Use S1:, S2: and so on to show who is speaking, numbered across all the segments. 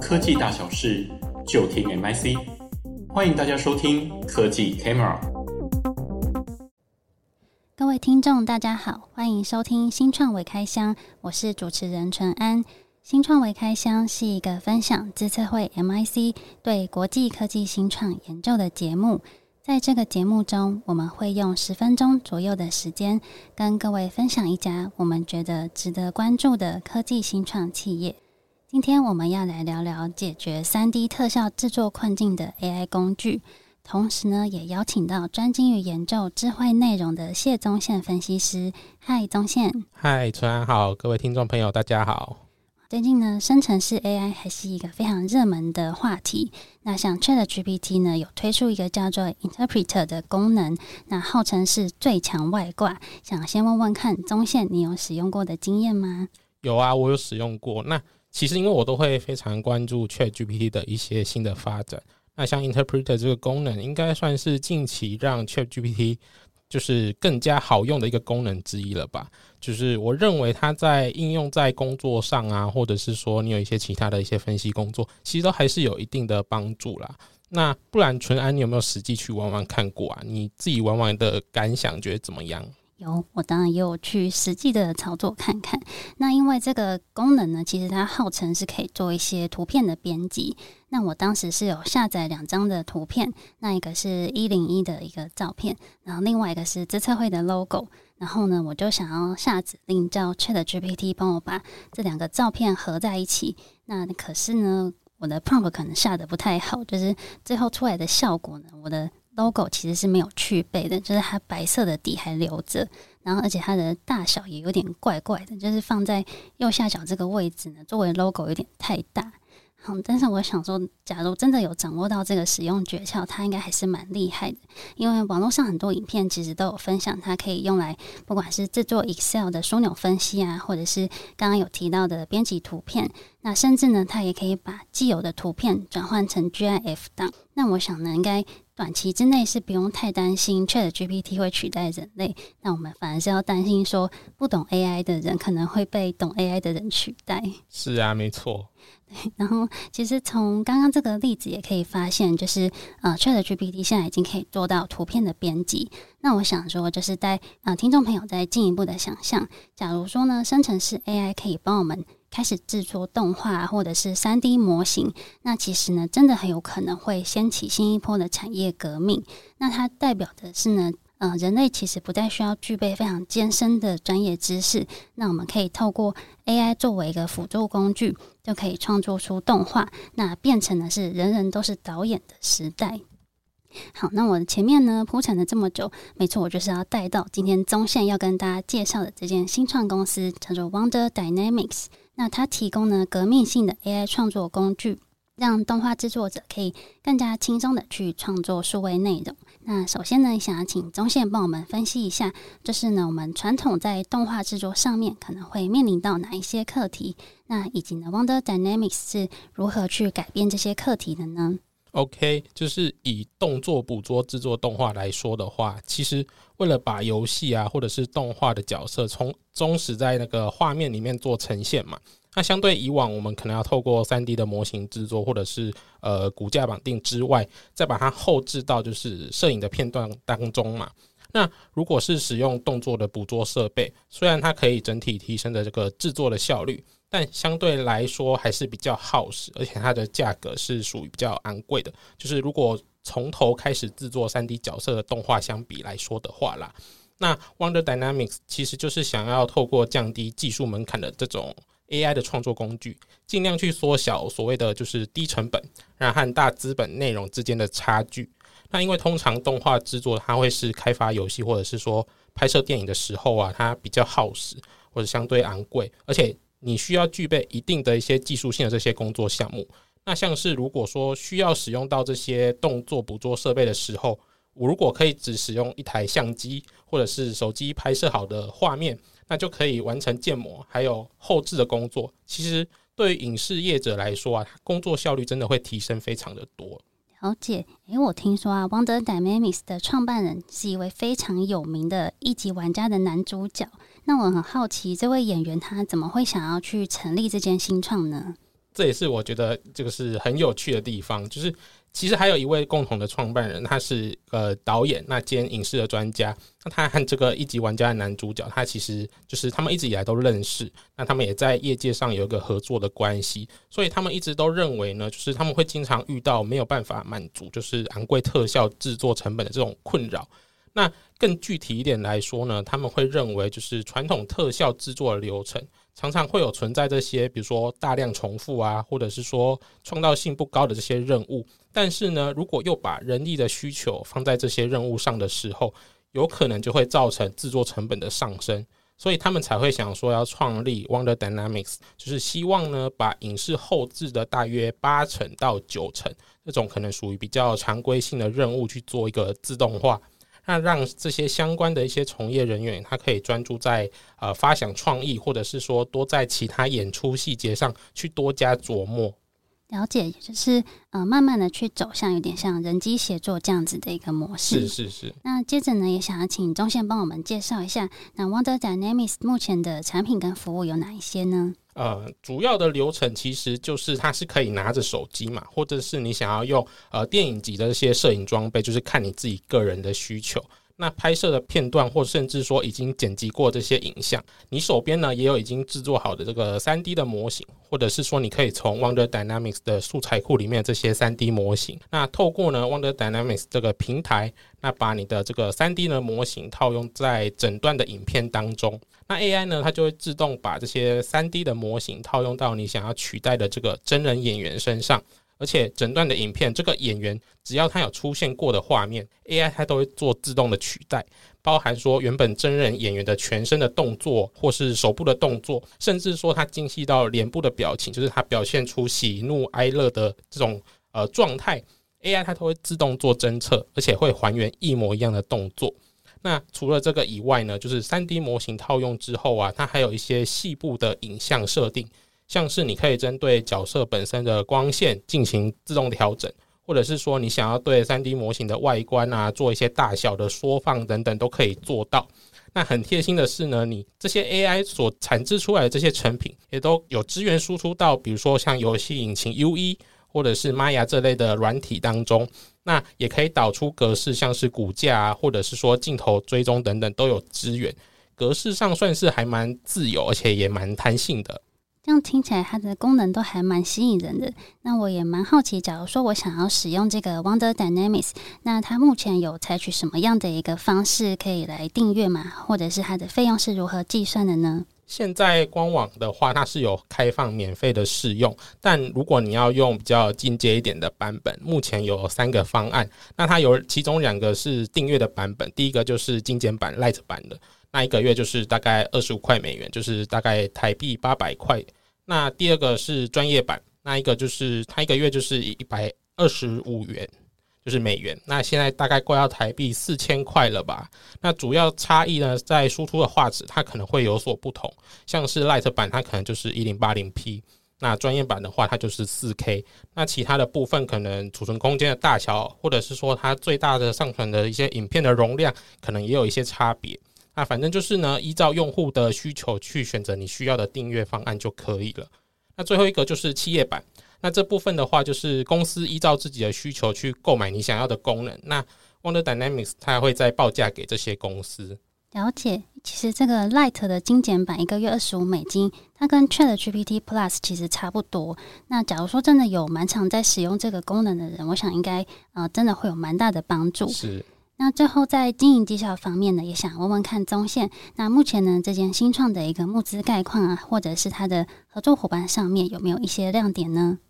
S1: 科技大小事，就听 MIC。欢迎大家收听科技 Camera。
S2: 各位听众，大家好，欢迎收听新创微开箱，我是主持人淳安。新创微开箱是一个分享资策会 MIC 对国际科技新创研究的节目。在这个节目中，我们会用十分钟左右的时间，跟各位分享一家我们觉得值得关注的科技新创企业。今天我们要来聊聊解决三 D 特效制作困境的 AI 工具，同时呢，也邀请到专精于研究智慧内容的谢宗宪分析师。嗨，宗宪。
S3: 嗨，春安好，各位听众朋友，大家好。
S2: 最近呢，生成式 AI 还是一个非常热门的话题。那像 ChatGPT 呢，有推出一个叫做 Interpreter 的功能，那号称是最强外挂。想先问问看，宗宪，你有使用过的经验吗？
S3: 有啊，我有使用过。那其实因为我都会非常关注 ChatGPT 的一些新的发展。那像 Interpreter 这个功能，应该算是近期让 ChatGPT 就是更加好用的一个功能之一了吧？就是我认为它在应用在工作上啊，或者是说你有一些其他的一些分析工作，其实都还是有一定的帮助啦。那不然淳安，你有没有实际去玩玩看过啊？你自己玩玩的感想觉得怎么样？
S2: 有，我当然也有去实际的操作看看。那因为这个功能呢，其实它号称是可以做一些图片的编辑。那我当时是有下载两张的图片，那一个是一零一的一个照片，然后另外一个是资策会的 logo。然后呢，我就想要下指令叫 ChatGPT 帮我把这两个照片合在一起。那可是呢，我的 prompt 可能下得不太好，就是最后出来的效果呢，我的 logo 其实是没有去背的，就是它白色的底还留着，然后而且它的大小也有点怪怪的，就是放在右下角这个位置呢，作为 logo 有点太大。好，但是我想说，假如真的有掌握到这个使用诀窍，它应该还是蛮厉害的。因为网络上很多影片其实都有分享，它可以用来不管是制作 Excel 的枢纽分析啊，或者是刚刚有提到的编辑图片，那甚至呢，它也可以把既有的图片转换成 GIF 档。那我想呢，应该。短期之内是不用太担心 ChatGPT 会取代人类，那我们反而是要担心说，不懂 AI 的人可能会被懂 AI 的人取代。
S3: 是啊，没错。
S2: 对，然后其实从刚刚这个例子也可以发现，就是呃，ChatGPT 现在已经可以做到图片的编辑。那我想说，就是在呃听众朋友再进一步的想象，假如说呢，生成式 AI 可以帮我们。开始制作动画或者是三 D 模型，那其实呢，真的很有可能会掀起新一波的产业革命。那它代表的是呢，呃，人类其实不再需要具备非常艰深的专业知识，那我们可以透过 AI 作为一个辅助工具，就可以创作出动画，那变成的是人人都是导演的时代。好，那我前面呢铺陈了这么久，没错，我就是要带到今天中线要跟大家介绍的这间新创公司，叫做 Wonder Dynamics。那它提供了革命性的 AI 创作工具，让动画制作者可以更加轻松的去创作数位内容。那首先呢，想要请中线帮我们分析一下，就是呢我们传统在动画制作上面可能会面临到哪一些课题，那以及呢 Wonder Dynamics 是如何去改变这些课题的呢
S3: ？OK，就是以动作捕捉制作动画来说的话，其实为了把游戏啊或者是动画的角色从忠实在那个画面里面做呈现嘛，那相对以往我们可能要透过 3D 的模型制作或者是呃骨架绑定之外，再把它后置到就是摄影的片段当中嘛。那如果是使用动作的捕捉设备，虽然它可以整体提升的这个制作的效率。但相对来说还是比较耗时，而且它的价格是属于比较昂贵的。就是如果从头开始制作 3D 角色的动画相比来说的话啦，那 Wonder Dynamics 其实就是想要透过降低技术门槛的这种 AI 的创作工具，尽量去缩小所谓的就是低成本，然后和大资本内容之间的差距。那因为通常动画制作它会是开发游戏或者是说拍摄电影的时候啊，它比较耗时或者相对昂贵，而且你需要具备一定的一些技术性的这些工作项目，那像是如果说需要使用到这些动作捕捉设备的时候，我如果可以只使用一台相机或者是手机拍摄好的画面，那就可以完成建模还有后置的工作。其实对于影视业者来说啊，工作效率真的会提升非常的多。
S2: 了解，诶，我听说啊，Wonder Dynamics 的创办人是一位非常有名的一级玩家的男主角。那我很好奇，这位演员他怎么会想要去成立这间新创呢？
S3: 这也是我觉得这个是很有趣的地方，就是。其实还有一位共同的创办人，他是呃导演，那兼影视的专家。那他和这个一级玩家的男主角，他其实就是他们一直以来都认识。那他们也在业界上有一个合作的关系，所以他们一直都认为呢，就是他们会经常遇到没有办法满足，就是昂贵特效制作成本的这种困扰。那更具体一点来说呢，他们会认为就是传统特效制作的流程。常常会有存在这些，比如说大量重复啊，或者是说创造性不高的这些任务。但是呢，如果又把人力的需求放在这些任务上的时候，有可能就会造成制作成本的上升。所以他们才会想说要创立 Wonder Dynamics，就是希望呢，把影视后制的大约八成到九成这种可能属于比较常规性的任务去做一个自动化。那让这些相关的一些从业人员，他可以专注在呃发想创意，或者是说多在其他演出细节上去多加琢磨。
S2: 了解，就是呃慢慢的去走向有点像人机协作这样子的一个模式。
S3: 是是是。
S2: 那接着呢，也想要请宗宪帮我们介绍一下，那 Wonder Dynamics 目前的产品跟服务有哪一些呢？
S3: 呃，主要的流程其实就是它是可以拿着手机嘛，或者是你想要用呃电影级的一些摄影装备，就是看你自己个人的需求。那拍摄的片段，或甚至说已经剪辑过这些影像，你手边呢也有已经制作好的这个三 D 的模型，或者是说你可以从 Wonder Dynamics 的素材库里面这些三 D 模型，那透过呢 Wonder Dynamics 这个平台，那把你的这个三 D 的模型套用在整段的影片当中，那 AI 呢它就会自动把这些三 D 的模型套用到你想要取代的这个真人演员身上。而且整段的影片，这个演员只要他有出现过的画面，AI 它都会做自动的取代，包含说原本真人演员的全身的动作，或是手部的动作，甚至说他精细到脸部的表情，就是他表现出喜怒哀乐的这种呃状态，AI 它都会自动做侦测，而且会还原一模一样的动作。那除了这个以外呢，就是 3D 模型套用之后啊，它还有一些细部的影像设定。像是你可以针对角色本身的光线进行自动调整，或者是说你想要对 3D 模型的外观啊做一些大小的缩放等等都可以做到。那很贴心的是呢，你这些 AI 所产制出来的这些成品也都有资源输出到，比如说像游戏引擎 UE 或者是 Maya 这类的软体当中。那也可以导出格式，像是骨架啊，或者是说镜头追踪等等都有资源。格式上算是还蛮自由，而且也蛮弹性的。
S2: 这样听起来，它的功能都还蛮吸引人的。那我也蛮好奇，假如说我想要使用这个 Wonder Dynamics，那它目前有采取什么样的一个方式可以来订阅吗？或者是它的费用是如何计算的呢？
S3: 现在官网的话，它是有开放免费的试用，但如果你要用比较进阶一点的版本，目前有三个方案。那它有其中两个是订阅的版本，第一个就是精简版 Light 版的，那一个月就是大概二十五块美元，就是大概台币八百块。那第二个是专业版，那一个就是它一个月就是一百二十五元，就是美元。那现在大概快要台币四千块了吧？那主要差异呢，在输出的画质它可能会有所不同，像是 Light 版它可能就是一零八零 P，那专业版的话它就是四 K。那其他的部分可能储存空间的大小，或者是说它最大的上传的一些影片的容量，可能也有一些差别。那反正就是呢，依照用户的需求去选择你需要的订阅方案就可以了。那最后一个就是企业版，那这部分的话就是公司依照自己的需求去购买你想要的功能。那 Wonder Dynamics 它会再报价给这些公司。
S2: 了解，其实这个 Light 的精简版一个月二十五美金，它跟 ChatGPT Plus 其实差不多。那假如说真的有蛮常在使用这个功能的人，我想应该呃真的会有蛮大的帮助。
S3: 是。
S2: 那最后在经营绩效方面呢，也想问问看中线。那目前呢，这间新创的一个募资概况啊，或者是它的合作伙伴上面有没有一些亮点呢？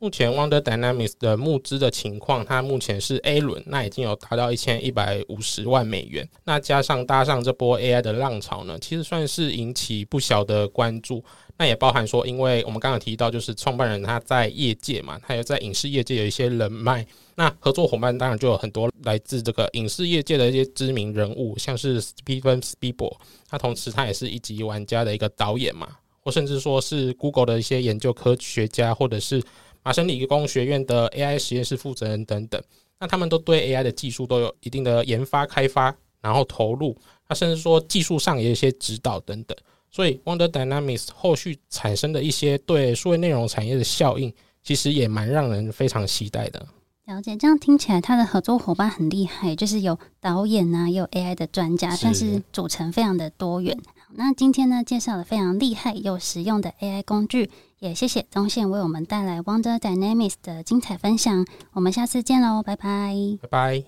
S3: 目前 Wonder Dynamics 的募资的情况，它目前是 A 轮，那已经有达到一千一百五十万美元。那加上搭上这波 AI 的浪潮呢，其实算是引起不小的关注。那也包含说，因为我们刚刚提到，就是创办人他在业界嘛，他有在影视业界有一些人脉。那合作伙伴当然就有很多来自这个影视业界的一些知名人物，像是 Steven Spielberg，他同时他也是一级玩家的一个导演嘛，或甚至说是 Google 的一些研究科学家，或者是麻省理工学院的 AI 实验室负责人等等。那他们都对 AI 的技术都有一定的研发开发，然后投入，那甚至说技术上也有一些指导等等。所以 Wonder Dynamics 后续产生的一些对数位内容产业的效应，其实也蛮让人非常期待的。
S2: 了解，这样听起来他的合作伙伴很厉害，就是有导演啊，也有 AI 的专家，算是组成非常的多元。那今天呢，介绍了非常厉害又实用的 AI 工具，也谢谢宗宪为我们带来 Wonder Dynamics 的精彩分享。我们下次见喽，拜拜，
S3: 拜拜。